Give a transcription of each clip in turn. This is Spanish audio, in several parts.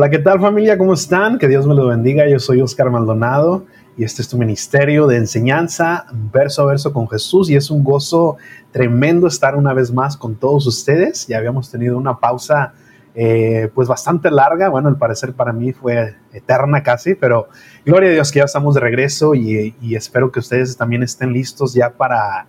Hola, ¿qué tal familia? ¿Cómo están? Que Dios me lo bendiga. Yo soy Oscar Maldonado y este es tu ministerio de enseñanza verso a verso con Jesús y es un gozo tremendo estar una vez más con todos ustedes. Ya habíamos tenido una pausa eh, pues bastante larga, bueno, al parecer para mí fue eterna casi, pero gloria a Dios que ya estamos de regreso y, y espero que ustedes también estén listos ya para,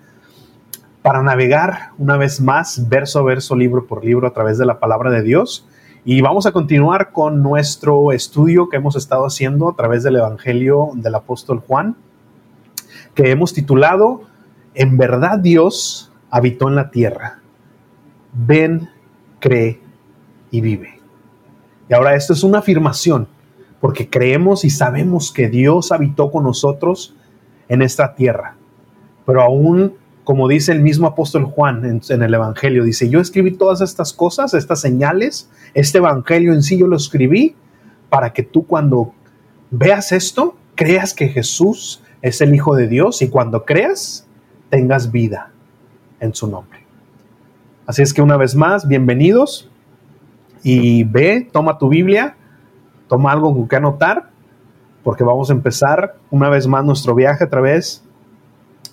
para navegar una vez más verso a verso, libro por libro a través de la palabra de Dios. Y vamos a continuar con nuestro estudio que hemos estado haciendo a través del Evangelio del apóstol Juan, que hemos titulado En verdad Dios habitó en la tierra. Ven, cree y vive. Y ahora esto es una afirmación, porque creemos y sabemos que Dios habitó con nosotros en esta tierra, pero aún como dice el mismo apóstol Juan en, el Evangelio, dice, yo escribí todas estas cosas, estas señales, este Evangelio en sí yo lo escribí para que tú cuando veas esto, creas que Jesús es el Hijo de Dios y cuando creas, tengas vida en su nombre. Así es que una vez más, bienvenidos y ve, toma tu Biblia, toma algo con que anotar, porque vamos a empezar una vez más nuestro viaje a través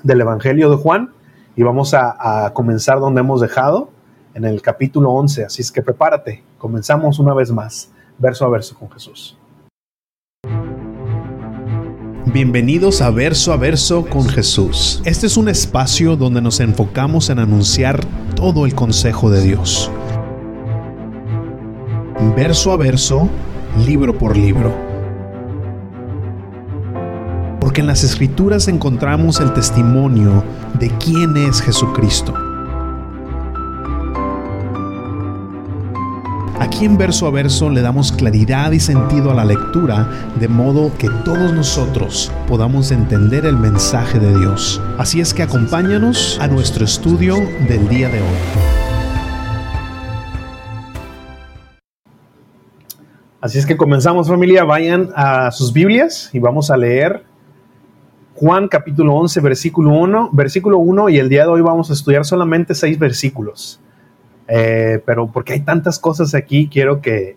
del Evangelio de Juan y vamos a, comenzar donde hemos dejado, en el capítulo 11. Así es que prepárate, comenzamos una vez más, verso a verso con Jesús. Bienvenidos a Verso a Verso con Jesús. Este es un espacio donde nos enfocamos en anunciar todo el consejo de Dios. Verso a verso, libro por libro porque en las escrituras encontramos el testimonio de quién es Jesucristo. Aquí en verso a verso le damos claridad y sentido a la lectura, de modo que todos nosotros podamos entender el mensaje de Dios. Así es que acompáñanos a nuestro estudio del día de hoy. Así es que comenzamos familia, vayan a sus Biblias y vamos a leer Juan capítulo 11, versículo 1, versículo 1 y el día de hoy vamos a estudiar solamente seis versículos. Eh, pero porque hay tantas cosas aquí, quiero que,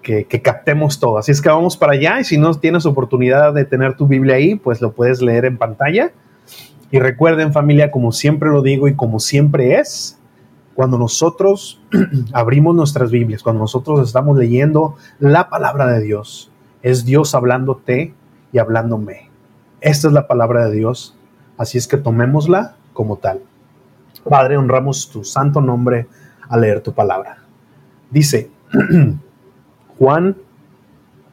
que, captemos todo. Así es que vamos para allá y si no tienes oportunidad de tener tu Biblia ahí, pues lo puedes leer en pantalla. Y recuerden familia, como siempre lo digo y como siempre es, cuando nosotros abrimos nuestras Biblias, cuando nosotros estamos leyendo la palabra de Dios, es Dios hablándote y hablándome. Esta es la palabra de Dios, así es que tomémosla como tal. Padre, honramos tu santo nombre al leer tu palabra. Dice Juan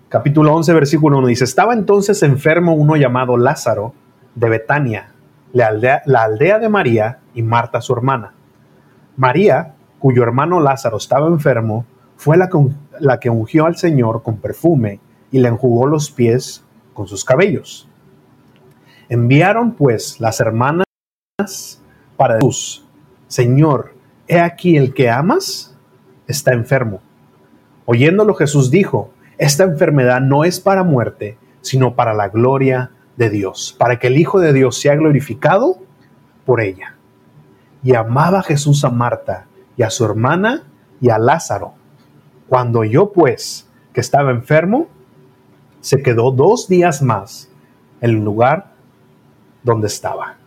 capítulo 11 versículo 1 dice, estaba entonces enfermo uno llamado Lázaro de Betania, la aldea, de María y Marta su hermana. María, cuyo hermano Lázaro estaba enfermo, fue la que ungió al Señor con perfume y le enjugó los pies con sus cabellos. Enviaron pues las hermanas para Jesús, Señor, he aquí el que amas está enfermo. Oyéndolo Jesús dijo, esta enfermedad no es para muerte, sino para la gloria de Dios, para que el Hijo de Dios sea glorificado por ella. Y amaba Jesús a Marta y a su hermana y a Lázaro. Cuando oyó pues que estaba enfermo, se quedó dos días más en el lugar donde estaba.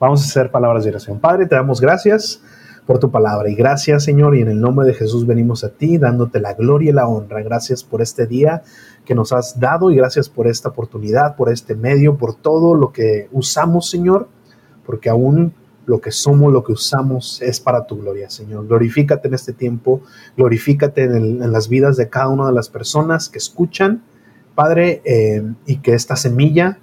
Vamos a hacer palabras de oración. Padre, te damos gracias por tu palabra y gracias Señor y en el nombre de Jesús venimos a ti dándote la gloria y la honra. Gracias por este día que nos has dado y gracias por esta oportunidad, por este medio, por todo lo que usamos Señor, porque aún lo que somos, lo que usamos es para tu gloria, Señor. Glorifícate en este tiempo, glorifícate en, las vidas de cada una de las personas que escuchan, Padre, eh, y que esta semilla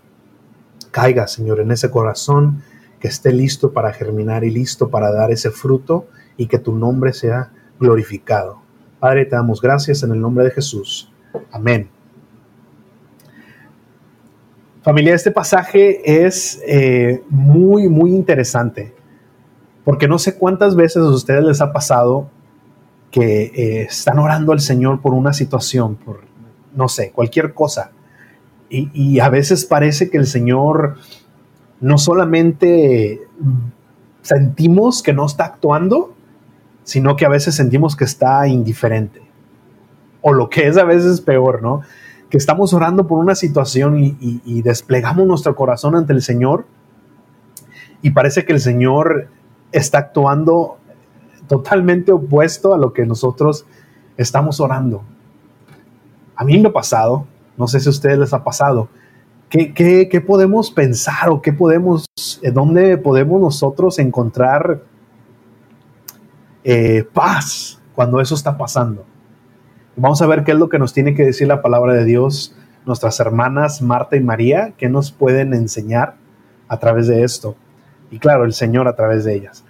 caiga, Señor, en ese corazón que esté listo para germinar y listo para dar ese fruto y que tu nombre sea glorificado. Padre, te damos gracias en el nombre de Jesús. Amén. Familia, este pasaje es eh, muy, muy interesante, porque no sé cuántas veces a ustedes les ha pasado que eh, están orando al Señor por una situación, por, no sé, cualquier cosa, y, a veces parece que el Señor no solamente sentimos que no está actuando, sino que a veces sentimos que está indiferente. O lo que es a veces peor, ¿no? Que estamos orando por una situación y, desplegamos nuestro corazón ante el Señor y parece que el Señor está actuando totalmente opuesto a lo que nosotros estamos orando. A mí me ha pasado, no sé si a ustedes les ha pasado, ¿qué, qué, podemos pensar o qué podemos, dónde podemos nosotros encontrar eh, paz cuando eso está pasando? Vamos a ver qué es lo que nos tiene que decir la palabra de Dios, nuestras hermanas Marta y María, qué nos pueden enseñar a través de esto. Y claro, el Señor a través de ellas.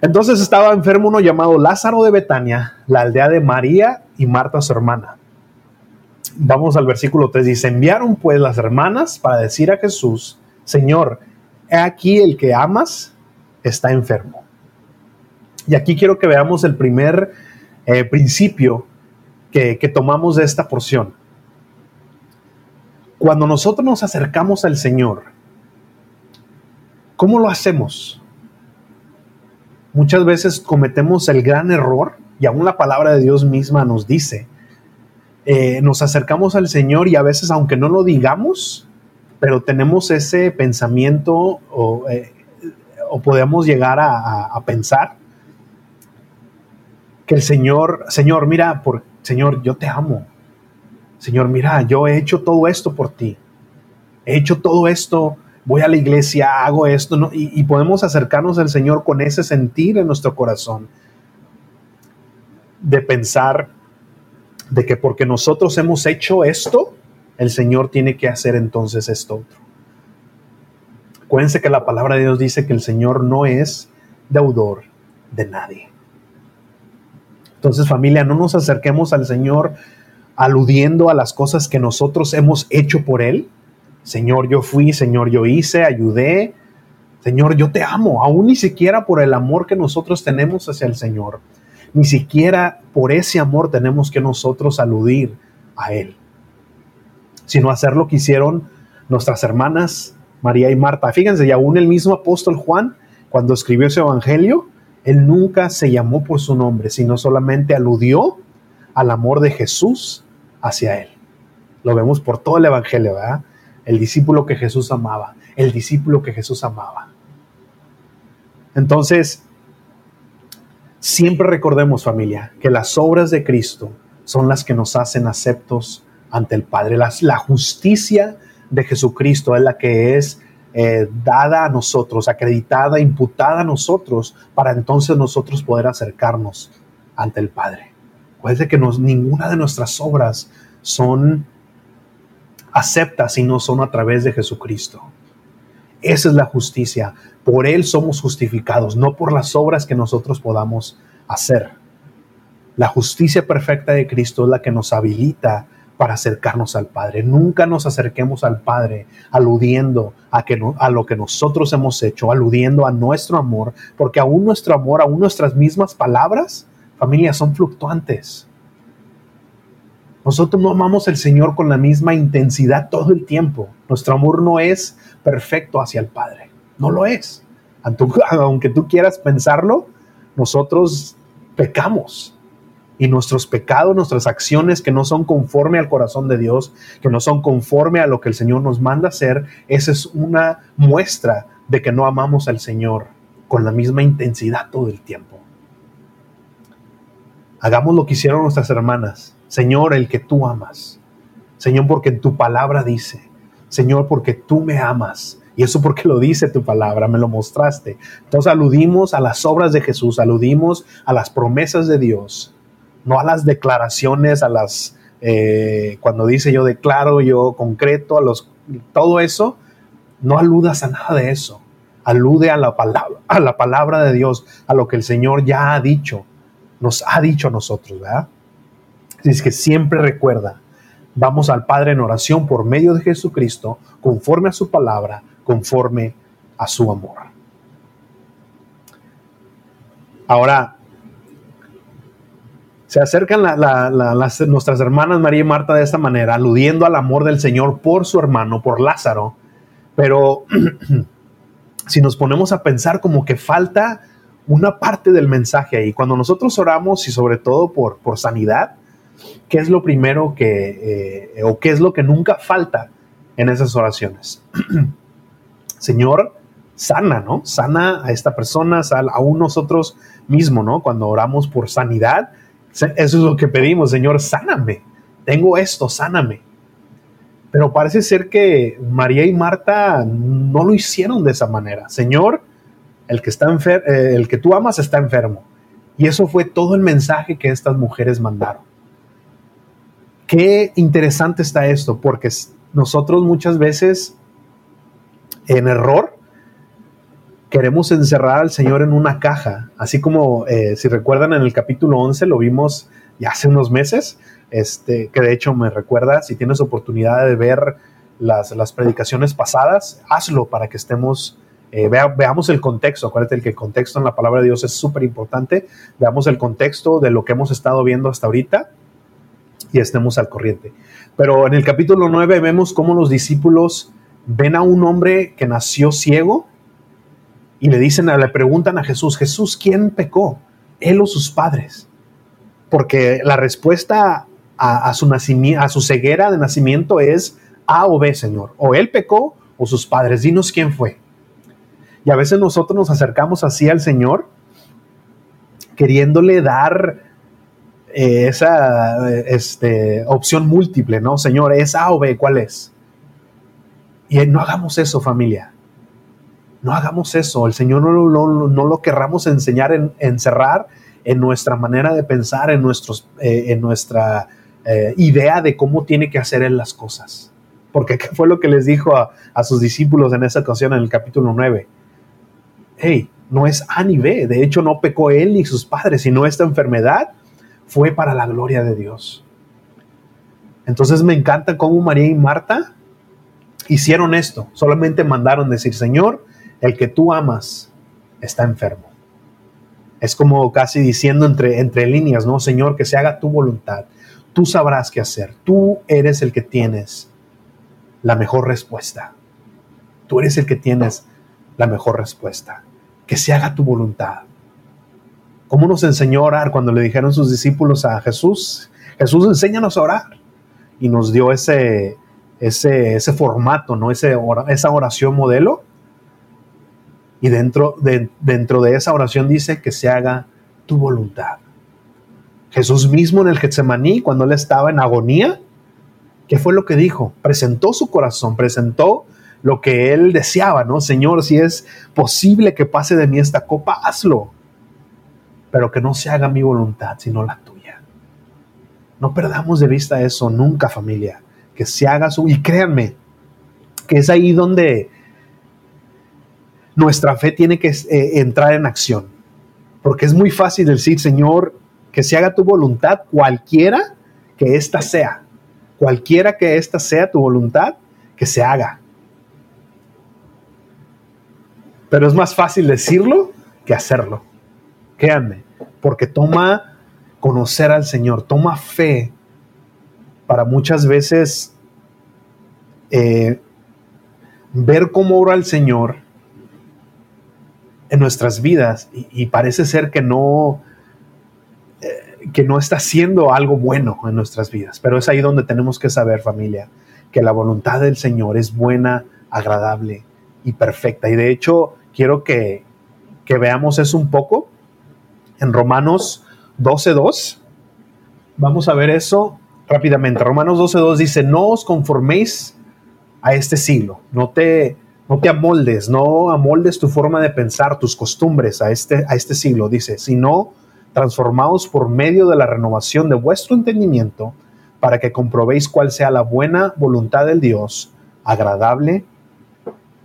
Entonces estaba enfermo uno llamado Lázaro de Betania, la aldea de María y Marta su hermana. Vamos al versículo 3. Dice, enviaron pues las hermanas para decir a Jesús, Señor, aquí el que amas está enfermo. Y aquí quiero que veamos el primer eh, principio que, que tomamos de esta porción. Cuando nosotros nos acercamos al Señor, ¿cómo lo hacemos? Muchas veces cometemos el gran error, y aún la palabra de Dios misma nos dice, eh, nos acercamos al Señor y a veces, aunque no lo digamos, pero tenemos ese pensamiento o, eh, podemos llegar a, pensar que el Señor, Señor, mira, por, Señor, yo te amo. Señor, mira, yo he hecho todo esto por ti. He hecho todo esto, voy a la iglesia, hago esto, y, y podemos acercarnos al Señor con ese sentir en nuestro corazón de pensar de que porque nosotros hemos hecho esto, el Señor tiene que hacer entonces esto otro. Acuérdense que la palabra de Dios dice que el Señor no es deudor de nadie. Entonces familia, no nos acerquemos al Señor aludiendo a las cosas que nosotros hemos hecho por Él. Señor, yo fui, Señor, yo hice, ayudé. Señor, yo te amo, aún ni siquiera por el amor que nosotros tenemos hacia el Señor. Ni siquiera por ese amor tenemos que nosotros aludir a Él, sino hacer lo que hicieron nuestras hermanas María y Marta. Fíjense, y aún el mismo apóstol Juan, cuando escribió ese evangelio, él nunca se llamó por su nombre, sino solamente aludió al amor de Jesús hacia él. Lo vemos por todo el evangelio, ¿verdad? El discípulo que Jesús amaba, el discípulo que Jesús amaba. Entonces, Siempre recordemos familia que las obras de Cristo son las que nos hacen aceptos ante el Padre. La, justicia de Jesucristo es la que es eh, dada a nosotros, acreditada, imputada a nosotros, para entonces nosotros poder acercarnos ante el Padre. Puede que ninguna de nuestras obras son aceptas si no son a través de Jesucristo. Esa es la justicia. Por Él somos justificados, no por las obras que nosotros podamos hacer. La justicia perfecta de Cristo es la que nos habilita para acercarnos al Padre. Nunca nos acerquemos al Padre aludiendo a, que a lo que nosotros hemos hecho, aludiendo a nuestro amor, porque aún nuestro amor, aún nuestras mismas palabras, familia, son fluctuantes. Nosotros no amamos al Señor con la misma intensidad todo el tiempo. Nuestro amor no es perfecto hacia el Padre. No lo es. Aunque tú quieras pensarlo, nosotros pecamos. Y nuestros pecados, nuestras acciones que no son conforme al corazón de Dios, que no son conforme a lo que el Señor nos manda hacer, esa es una muestra de que no amamos al Señor con la misma intensidad todo el tiempo. Hagamos lo que hicieron nuestras hermanas. Señor, el que tú amas. Señor, porque tu palabra dice, Señor, porque tú me amas. Y eso porque lo dice tu palabra, me lo mostraste. Entonces aludimos a las obras de Jesús, aludimos a las promesas de Dios, no a las declaraciones, a las, eh, cuando dice yo declaro, yo concreto, a los, todo eso, no aludas a nada de eso. Alude a la palabra, a la palabra de Dios, a lo que el Señor ya ha dicho, nos ha dicho a nosotros, ¿verdad? Es que siempre recuerda, vamos al Padre en oración por medio de Jesucristo, conforme a su palabra, conforme a su amor. Ahora, se acercan nuestras hermanas María y Marta de esta manera, aludiendo al amor del Señor por su hermano, por Lázaro, pero si nos ponemos a pensar como que falta una parte del mensaje ahí, cuando nosotros oramos y sobre todo por, por sanidad, ¿qué es lo primero que, eh, o qué es lo que nunca falta en esas oraciones? Señor, sana, ¿no? Sana a esta persona, aún nosotros mismos, ¿no? Cuando oramos por sanidad, eso es lo que pedimos, Señor, sáname. Tengo esto, sáname. Pero parece ser que María y Marta no lo hicieron de esa manera. Señor, el que, está eh, el que tú amas está enfermo. Y eso fue todo el mensaje que estas mujeres mandaron. Qué interesante está esto, porque nosotros muchas veces en error queremos encerrar al Señor en una caja, así como eh, si recuerdan en el capítulo 11 lo vimos ya hace unos meses, este, que de hecho me recuerda, si tienes oportunidad de ver las, las predicaciones pasadas, hazlo para que estemos, eh, veamos el contexto, acuérdate que el contexto en la palabra de Dios es súper importante, veamos el contexto de lo que hemos estado viendo hasta ahorita y estemos al corriente. Pero en el capítulo 9 vemos cómo los discípulos ven a un hombre que nació ciego y le dicen, le preguntan a Jesús, Jesús, ¿quién pecó? ¿Él o sus padres? Porque la respuesta a, su a su ceguera de nacimiento es A o B, Señor. O él pecó o sus padres. Dinos quién fue. Y a veces nosotros nos acercamos así al Señor queriéndole dar eh, esa este, opción múltiple, ¿no? Señor, ¿es A o B? ¿Cuál es? Y no hagamos eso, familia. No hagamos eso. El Señor no, no lo querramos enseñar, en, encerrar en nuestra manera de pensar, en, nuestros, eh, en nuestra eh, idea de cómo tiene que hacer Él las cosas. Porque ¿qué fue lo que les dijo a, sus discípulos en esa ocasión en el capítulo 9? Hey, no es A ni B. De hecho, no pecó Él ni sus padres, sino esta enfermedad fue para la gloria de Dios. Entonces me encanta cómo María y Marta hicieron esto. Solamente mandaron decir, Señor, el que tú amas está enfermo. Es como casi diciendo entre, entre líneas, ¿no? Señor, que se haga tu voluntad tú sabrás qué hacer. Tú eres el que tienes la mejor respuesta. Tú eres el que tienes la mejor respuesta. Que se haga tu voluntad. ¿Cómo nos enseñó a orar cuando le dijeron sus discípulos a Jesús? Jesús, enséñanos a orar. Y nos dio ese, ese, ese formato, ¿no? Ese, esa oración modelo. Y dentro de, dentro de esa oración dice que se haga tu voluntad. Jesús mismo en el Getsemaní, cuando él estaba en agonía, ¿qué fue lo que dijo? Presentó su corazón, presentó lo que él deseaba, ¿no? Señor, si es posible que pase de mí esta copa, hazlo. Pero que no se haga mi voluntad, sino la tuya. No perdamos de vista eso nunca, familia. Que se haga su... Y créanme, que es ahí donde nuestra fe tiene que eh, entrar en acción. Porque es muy fácil decir, Señor, que se haga tu voluntad, cualquiera que ésta sea. Cualquiera que ésta sea tu voluntad, que se haga. Pero es más fácil decirlo que hacerlo. Créanme, porque toma conocer al Señor, toma fe para muchas veces eh, ver cómo ora el Señor en nuestras vidas y parece ser que no, que no está haciendo algo bueno en nuestras vidas. Pero es ahí donde tenemos que saber, familia, que la voluntad del Señor es buena, agradable y perfecta. Y de hecho, quiero que, veamos eso un poco en Romanos 12.2. Vamos a ver eso rápidamente. Romanos 12.2 dice, no os conforméis a este siglo, no te, no te amoldes, no amoldes tu forma de pensar, tus costumbres a este, a este siglo, dice, sino transformados por medio de la renovación de vuestro entendimiento, para que comprobéis cuál sea la buena voluntad del Dios, agradable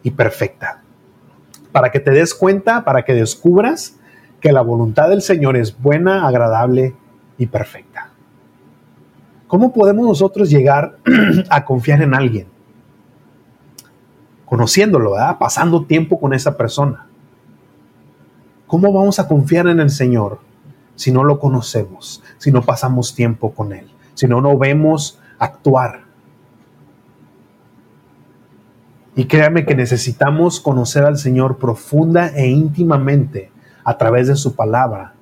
y perfecta. Para que te des cuenta, para que descubras que la voluntad del Señor es buena, agradable y perfecta. ¿Cómo podemos nosotros llegar a confiar en alguien? Conociéndolo, pasando tiempo con esa persona. ¿Cómo vamos a confiar en el Señor? si no lo conocemos, si no pasamos tiempo con Él, si no lo vemos actuar. Y créame que necesitamos conocer al Señor profunda e íntimamente a través de su palabra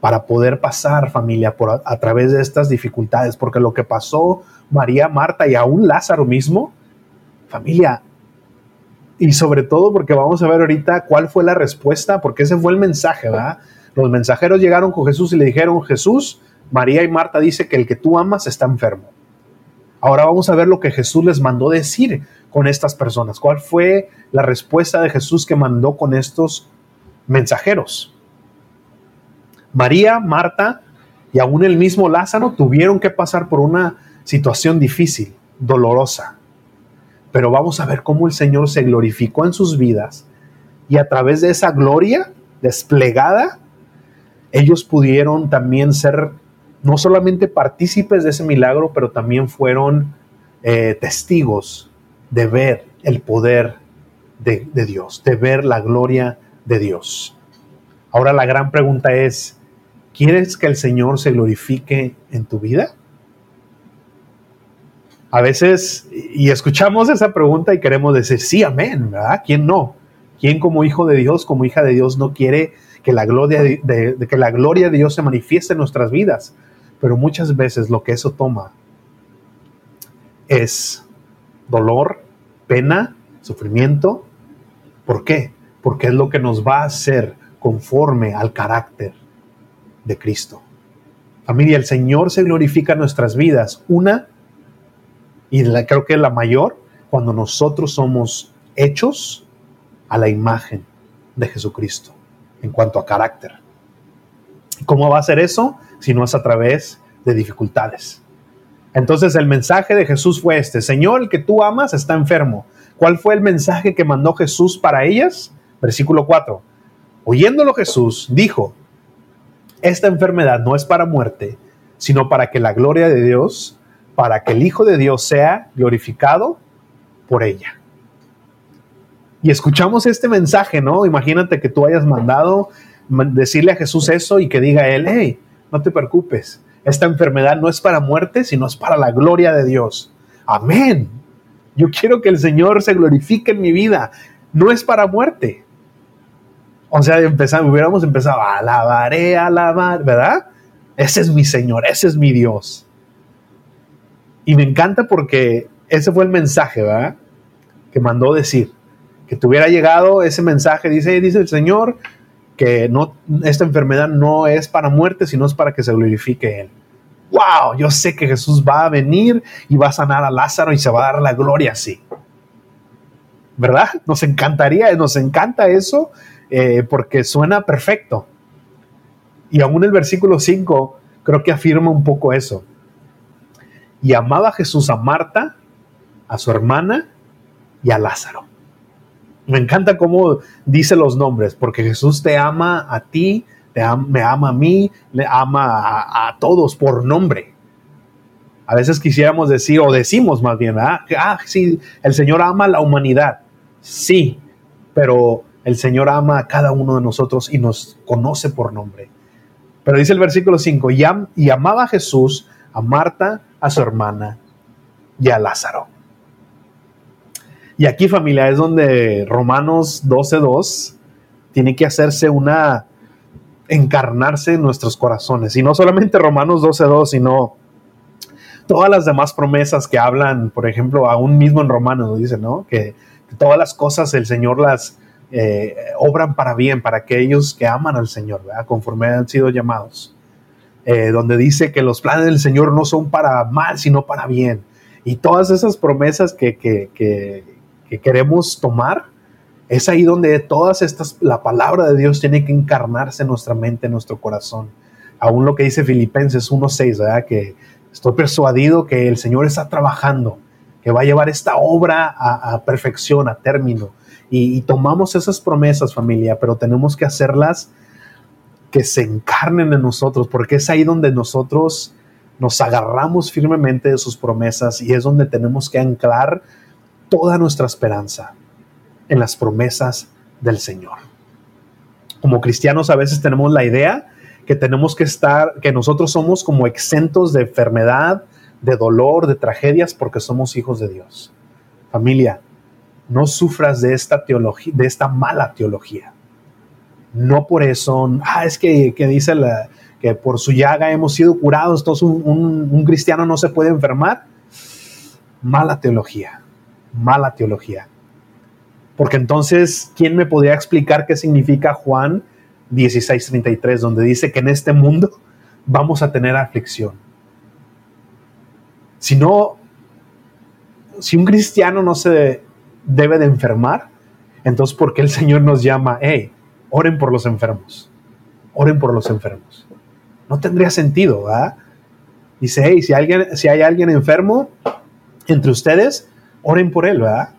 para poder pasar familia por a, través de estas dificultades, porque lo que pasó María, Marta y aún Lázaro mismo, familia, y sobre todo porque vamos a ver ahorita cuál fue la respuesta, porque ese fue el mensaje, ¿verdad? Los mensajeros llegaron con Jesús y le dijeron, Jesús, María y Marta dice que el que tú amas está enfermo. Ahora vamos a ver lo que Jesús les mandó decir con estas personas. ¿Cuál fue la respuesta de Jesús que mandó con estos mensajeros? María, Marta y aún el mismo Lázaro tuvieron que pasar por una situación difícil, dolorosa. Pero vamos a ver cómo el Señor se glorificó en sus vidas y a través de esa gloria desplegada, ellos pudieron también ser no solamente partícipes de ese milagro, pero también fueron eh, testigos de ver el poder de, de Dios, de ver la gloria de Dios. Ahora la gran pregunta es, ¿quieres que el Señor se glorifique en tu vida? A veces, y escuchamos esa pregunta y queremos decir, sí, amén, ¿verdad? ¿Quién no? ¿Quién como hijo de Dios, como hija de Dios, no quiere que la gloria de, que la gloria de Dios se manifieste en nuestras vidas? Pero muchas veces lo que eso toma es dolor, pena, sufrimiento. ¿Por qué? Porque es lo que nos va a hacer conforme al carácter de Cristo. Familia, el Señor se glorifica en nuestras vidas. Una, y creo que la mayor, cuando nosotros somos hechos a la imagen de Jesucristo en cuanto a carácter. ¿Cómo va a ser eso? Si no es a través de dificultades. Entonces el mensaje de Jesús fue este, Señor, el que tú amas está enfermo. ¿Cuál fue el mensaje que mandó Jesús para ellas? Versículo 4. Oyéndolo Jesús, dijo, esta enfermedad no es para muerte, sino para que la gloria de Dios, para que el Hijo de Dios sea glorificado por ella. Y escuchamos este mensaje, ¿no? Imagínate que tú hayas mandado decirle a Jesús eso y que diga él, hey, no te preocupes, esta enfermedad no es para muerte, sino es para la gloria de Dios. Amén. Yo quiero que el Señor se glorifique en mi vida. No es para muerte. O sea, hubiéramos empezado, alabaré, alabar, ¿verdad? Ese es mi Señor, ese es mi Dios. Y me encanta porque ese fue el mensaje, ¿verdad? Que mandó decir. Que tuviera llegado ese mensaje, dice, dice el Señor, que no, esta enfermedad no es para muerte, sino es para que se glorifique Él. ¡Wow! Yo sé que Jesús va a venir y va a sanar a Lázaro y se va a dar la gloria así. ¿Verdad? Nos encantaría, nos encanta eso eh, porque suena perfecto. Y aún el versículo 5 creo que afirma un poco eso. Y amaba Jesús a Marta, a su hermana y a Lázaro. Me encanta cómo dice los nombres, porque Jesús te ama a ti, me ama a mí, le ama a, todos por nombre. A veces quisiéramos decir, o decimos más bien, ah, sí, el Señor ama a la humanidad. Sí, pero el Señor ama a cada uno de nosotros y nos conoce por nombre. Pero dice el versículo 5, y, amaba a Jesús, a Marta, a su hermana y a Lázaro. Y aquí familia es donde Romanos 12.2 tiene que hacerse una, encarnarse en nuestros corazones. Y no solamente Romanos 12.2, sino todas las demás promesas que hablan, por ejemplo, aún mismo en Romanos dice, ¿no? Que, todas las cosas el Señor las eh, obran para bien, para aquellos que aman al Señor, ¿verdad? Conforme han sido llamados. Eh, donde dice que los planes del Señor no son para mal, sino para bien. Y todas esas promesas que, que, que queremos tomar, es ahí donde todas estas, la palabra de Dios tiene que encarnarse en nuestra mente, en nuestro corazón. Aún lo que dice Filipenses 1.6, ¿verdad? Que estoy persuadido que el Señor está trabajando, que va a llevar esta obra a, perfección, a término. Y, tomamos esas promesas, familia, pero tenemos que hacerlas que se encarnen en nosotros, porque es ahí donde nosotros nos agarramos firmemente de sus promesas y es donde tenemos que anclar toda nuestra esperanza en las promesas del Señor. Como cristianos a veces tenemos la idea que tenemos que estar, que nosotros somos como exentos de enfermedad, de dolor, de tragedias, porque somos hijos de Dios. Familia, no sufras de esta teología, de esta mala teología. no por eso, ah, es que, dice la, que por su llaga hemos sido curados, entonces un cristiano no se puede enfermar. Mala teología, mala teología. Porque entonces, ¿quién me podría explicar qué significa Juan 16:33, donde dice que en este mundo vamos a tener aflicción? Si no, si un cristiano no se debe de enfermar, entonces ¿por qué el Señor nos llama, hey, oren por los enfermos? Oren por los enfermos. No tendría sentido, ¿verdad? Dice, hey, si, alguien, si hay alguien enfermo entre ustedes, oren por él, ¿verdad?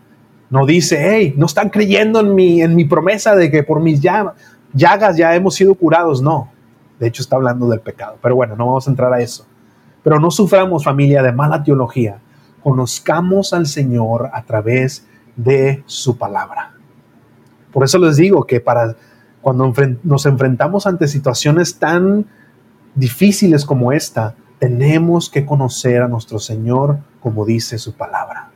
No dice, hey, no están creyendo en mi, en mi promesa de que por mis llagas ya hemos sido curados. No, de hecho está hablando del pecado. Pero bueno, no vamos a entrar a eso. Pero no suframos familia de mala teología. Conozcamos al Señor a través de su palabra. Por eso les digo que para cuando nos enfrentamos ante situaciones tan difíciles como esta, tenemos que conocer a nuestro Señor como dice su palabra.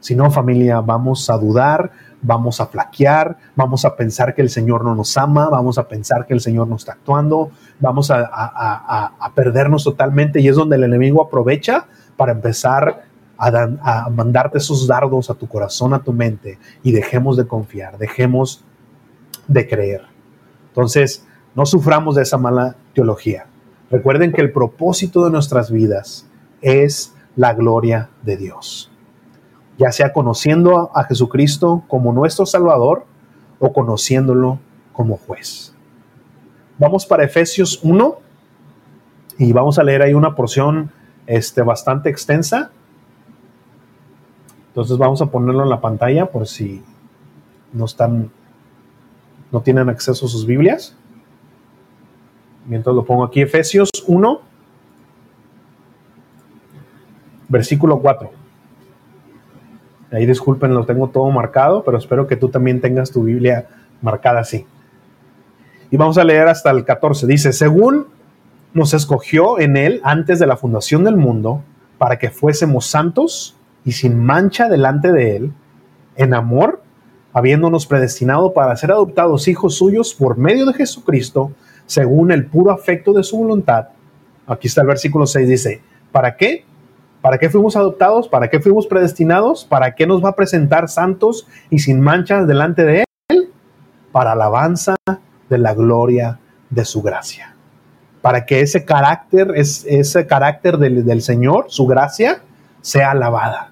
Si no, familia, vamos a dudar, vamos a flaquear, vamos a pensar que el Señor no nos ama, vamos a pensar que el Señor no está actuando, vamos a, perdernos totalmente y es donde el enemigo aprovecha para empezar a, mandarte esos dardos a tu corazón, a tu mente y dejemos de confiar, dejemos de creer. Entonces, no suframos de esa mala teología. Recuerden que el propósito de nuestras vidas es la gloria de Dios ya sea conociendo a Jesucristo como nuestro Salvador o conociéndolo como juez. Vamos para Efesios 1 y vamos a leer ahí una porción este, bastante extensa. Entonces vamos a ponerlo en la pantalla por si no están, no tienen acceso a sus Biblias. Mientras lo pongo aquí, Efesios 1, versículo 4. Ahí disculpen, lo tengo todo marcado, pero espero que tú también tengas tu Biblia marcada así. Y vamos a leer hasta el 14. Dice, según nos escogió en él antes de la fundación del mundo, para que fuésemos santos y sin mancha delante de él, en amor, habiéndonos predestinado para ser adoptados hijos suyos por medio de Jesucristo, según el puro afecto de su voluntad. Aquí está el versículo 6, dice, ¿para qué? ¿Para qué fuimos adoptados? ¿Para qué fuimos predestinados? ¿Para qué nos va a presentar santos y sin manchas delante de Él? Para alabanza de la gloria de su gracia. Para que ese carácter, ese carácter del, del Señor, su gracia, sea alabada.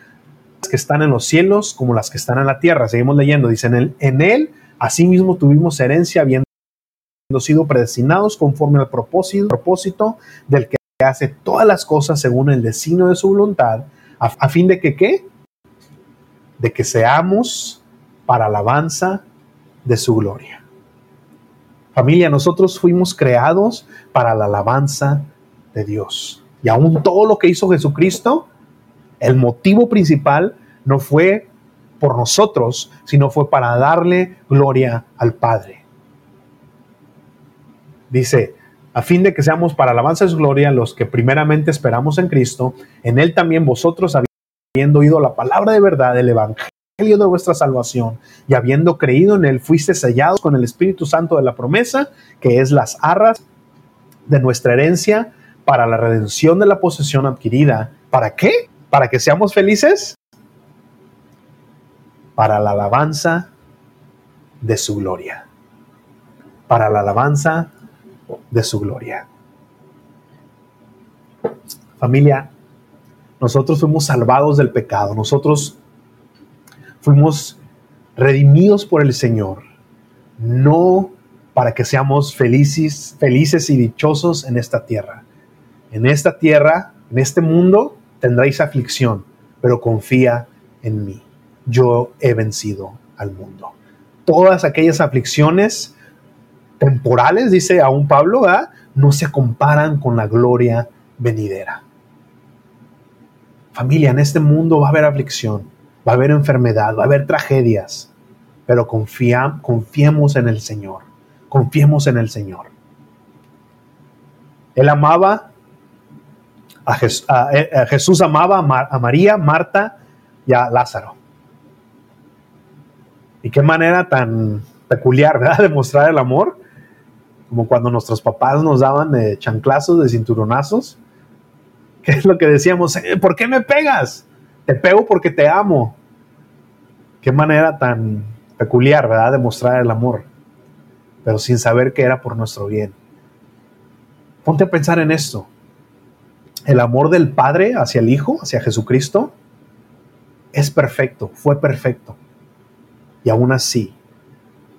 que están en los cielos como las que están en la tierra. Seguimos leyendo, dice, en él, en él asimismo tuvimos herencia, habiendo sido predestinados conforme al propósito, propósito del que hace todas las cosas según el designio de su voluntad, a, fin de que qué? De que seamos para alabanza de su gloria. Familia, nosotros fuimos creados para la alabanza de Dios. Y aún todo lo que hizo Jesucristo, el motivo principal no fue por nosotros, sino fue para darle gloria al Padre. Dice, a fin de que seamos para alabanza de su gloria los que primeramente esperamos en Cristo, en Él también vosotros, habiendo oído la palabra de verdad, el Evangelio de vuestra salvación, y habiendo creído en Él, fuiste sellados con el Espíritu Santo de la promesa, que es las arras de nuestra herencia para la redención de la posesión adquirida. ¿Para qué? ¿Para que seamos felices? Para la alabanza de su gloria. Para la alabanza de su gloria. Familia, nosotros fuimos salvados del pecado, nosotros fuimos redimidos por el Señor, no para que seamos felices, felices y dichosos en esta tierra. En esta tierra, en este mundo, tendréis aflicción, pero confía en mí. Yo he vencido al mundo. Todas aquellas aflicciones temporales, dice aún Pablo, no se comparan con la gloria venidera. Familia, en este mundo va a haber aflicción, va a haber enfermedad, va a haber tragedias, pero confía, confiemos en el Señor, confiemos en el Señor. Él amaba, a, Jesús, amaba a María, Marta y a Lázaro. Y qué manera tan peculiar, ¿verdad? De mostrar el amor, como cuando nuestros papás nos daban chanclazos, de cinturonazos. ¿Qué es lo que decíamos? Eh, ¿Por qué me pegas? Te pego porque te amo. Qué manera tan peculiar, ¿verdad? De mostrar el amor, pero sin saber que era por nuestro bien. Ponte a pensar en esto. El amor del Padre hacia el Hijo, hacia Jesucristo, es perfecto, fue perfecto. Y aún así,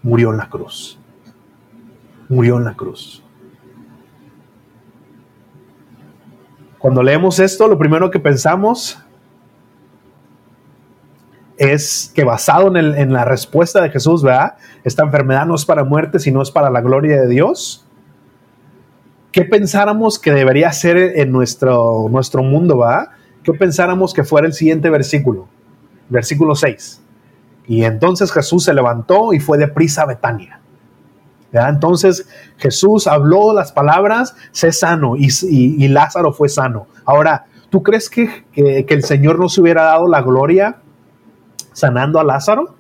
murió en la cruz. Murió en la cruz. Cuando leemos esto, lo primero que pensamos es que basado en, la respuesta de Jesús, ¿verdad? Esta enfermedad no es para muerte, sino es para la gloria de Dios. ¿Qué pensáramos que debería ser en nuestro, nuestro mundo, ¿verdad? ¿Qué pensáramos que fuera el siguiente versículo? Versículo 6. Y entonces Jesús se levantó y fue de prisa a Betania. Entonces Jesús habló las palabras, sé sano, y, Lázaro fue sano. Ahora, ¿tú crees que, que, el Señor nos hubiera dado la gloria sanando a Lázaro?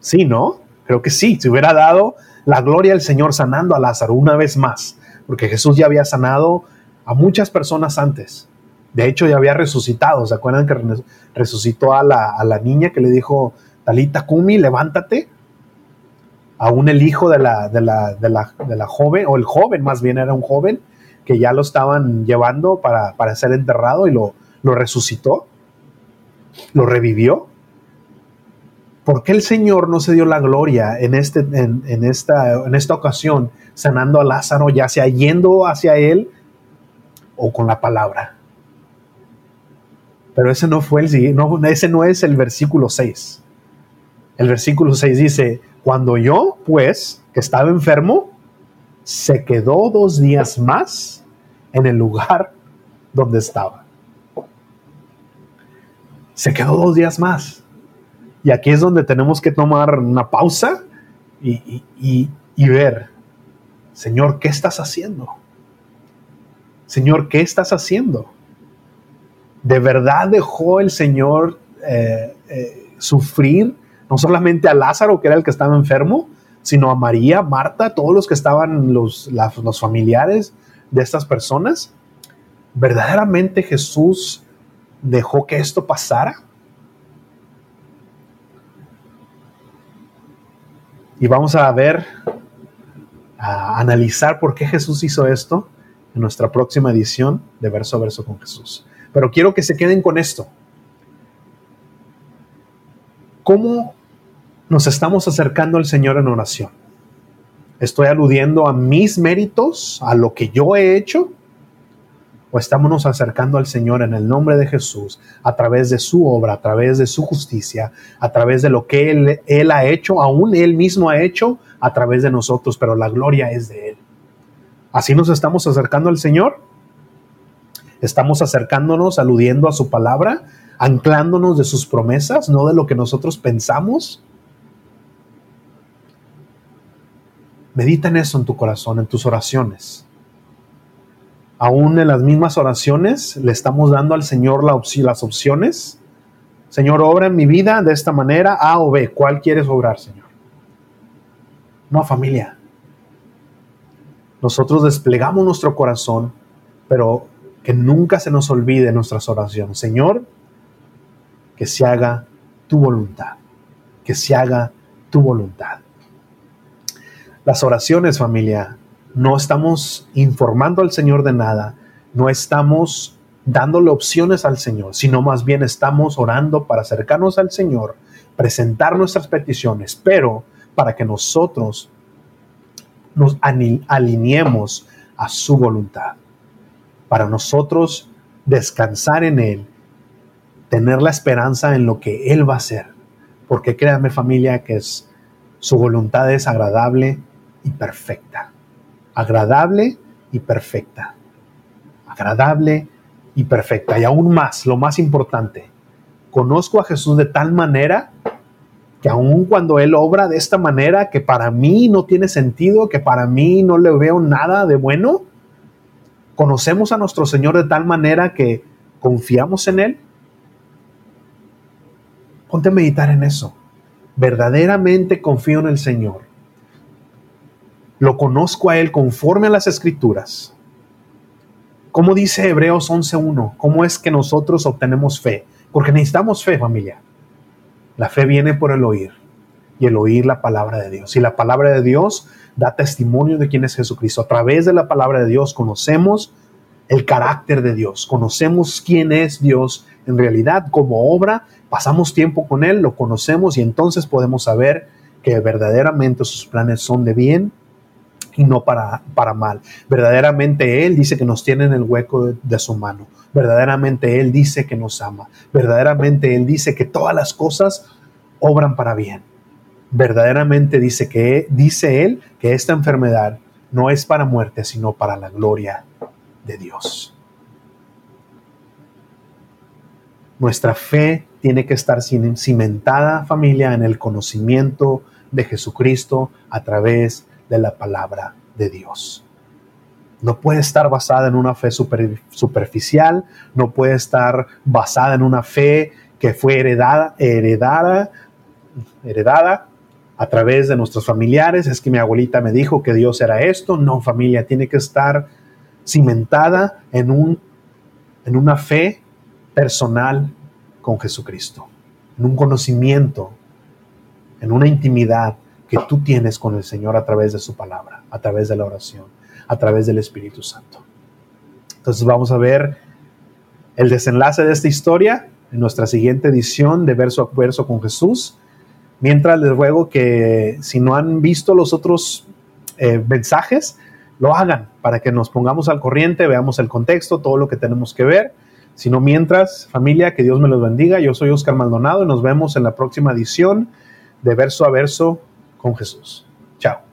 Sí, ¿no? Creo que sí, se hubiera dado la gloria al Señor sanando a Lázaro una vez más, porque Jesús ya había sanado a muchas personas antes. De hecho, ya había resucitado. ¿Se acuerdan que resucitó a la, a la niña que le dijo, Talita Kumi, levántate? Aún el hijo de la, de, la, de, la, de la, joven, o el joven más bien era un joven, que ya lo estaban llevando para, para ser enterrado y lo, lo resucitó, lo revivió. ¿Por qué el Señor no se dio la gloria en, este, en, esta, en esta ocasión, sanando a Lázaro, ya sea yendo hacia él o con la palabra? Pero ese no fue el no, ese no es el versículo 6. El versículo 6 dice, cuando yo, pues, que estaba enfermo, se quedó dos días más en el lugar donde estaba. Se quedó dos días más. Y aquí es donde tenemos que tomar una pausa y, y ver, Señor, ¿qué estás haciendo? Señor, ¿qué estás haciendo? ¿De verdad dejó el Señor eh, eh, sufrir no solamente a Lázaro, que era el que estaba enfermo, sino a María, Marta, todos los que estaban, los, los familiares de estas personas? ¿Verdaderamente Jesús dejó que esto pasara? Y vamos a ver, a analizar por qué Jesús hizo esto en nuestra próxima edición de Verso a Verso con Jesús. Pero quiero que se queden con esto. ¿Cómo nos estamos acercando al Señor en oración? ¿Estoy aludiendo a mis méritos, a lo que yo he hecho? ¿O estamos acercando al Señor en el nombre de Jesús a través de su obra, a través de su justicia, a través de lo que Él, él ha hecho, aún Él mismo ha hecho a través de nosotros, pero la gloria es de Él? ¿Así nos estamos acercando al Señor? Estamos acercándonos, aludiendo a su palabra, anclándonos de sus promesas, no de lo que nosotros pensamos. Medita en eso en tu corazón, en tus oraciones. Aún en las mismas oraciones le estamos dando al Señor las opciones. Señor, obra en mi vida de esta manera, A o B. ¿Cuál quieres obrar, Señor? No, familia. Nosotros desplegamos nuestro corazón, pero que nunca se nos olvide nuestras oraciones. Señor, que se haga tu voluntad, que se haga tu voluntad. Las oraciones, familia, no estamos informando al Señor de nada, no estamos dándole opciones al Señor, sino más bien estamos orando para acercarnos al Señor, presentar nuestras peticiones, pero para que nosotros nos alineemos a su voluntad para nosotros descansar en Él, tener la esperanza en lo que Él va a hacer. Porque créanme familia que su voluntad es agradable, y perfecta. Agradable y perfecta. Agradable y perfecta. Y aún más, lo más importante, conozco a Jesús de tal manera que aun cuando Él obra de esta manera que para mí no tiene sentido, que para mí no le veo nada de bueno, conocemos a nuestro Señor de tal manera que confiamos en Él. Ponte a meditar en eso. Verdaderamente confío en el Señor. Lo conozco a Él conforme a las escrituras. Como dice Hebreos 11.1, ¿cómo es que nosotros obtenemos fe? Porque necesitamos fe, familia. La fe viene por el oír y el oír la palabra de Dios. Y la palabra de Dios da testimonio de quién es Jesucristo. A través de la palabra de Dios conocemos el carácter de Dios, conocemos quién es Dios en realidad como obra, pasamos tiempo con Él, lo conocemos y entonces podemos saber que verdaderamente sus planes son de bien y no para, para mal. Verdaderamente Él dice que nos tiene en el hueco de, su mano. Verdaderamente Él dice que nos ama. Verdaderamente Él dice que todas las cosas obran para bien. Verdaderamente dice que dice Él que esta enfermedad no es para muerte, sino para la gloria de Dios. Nuestra fe tiene que estar cimentada, familia, en el conocimiento de Jesucristo a través de la palabra de Dios. No puede estar basada en una fe superficial, no puede estar basada en una fe que fue heredada, heredada, heredada a través de nuestros familiares. Es que mi abuelita me dijo que Dios era esto. No, familia, tiene que estar cimentada en, un, en una fe personal con Jesucristo, en un conocimiento, en una intimidad que tú tienes con el Señor a través de su palabra, a través de la oración a través del Espíritu Santo. Entonces vamos a ver el desenlace de esta historia en nuestra siguiente edición de verso a verso con Jesús. Mientras les ruego que si no han visto los otros eh, mensajes, lo hagan para que nos pongamos al corriente, veamos el contexto, todo lo que tenemos que ver. Si no, mientras, familia, que Dios me los bendiga. Yo soy Oscar Maldonado y nos vemos en la próxima edición de verso a verso con Jesús. Chao.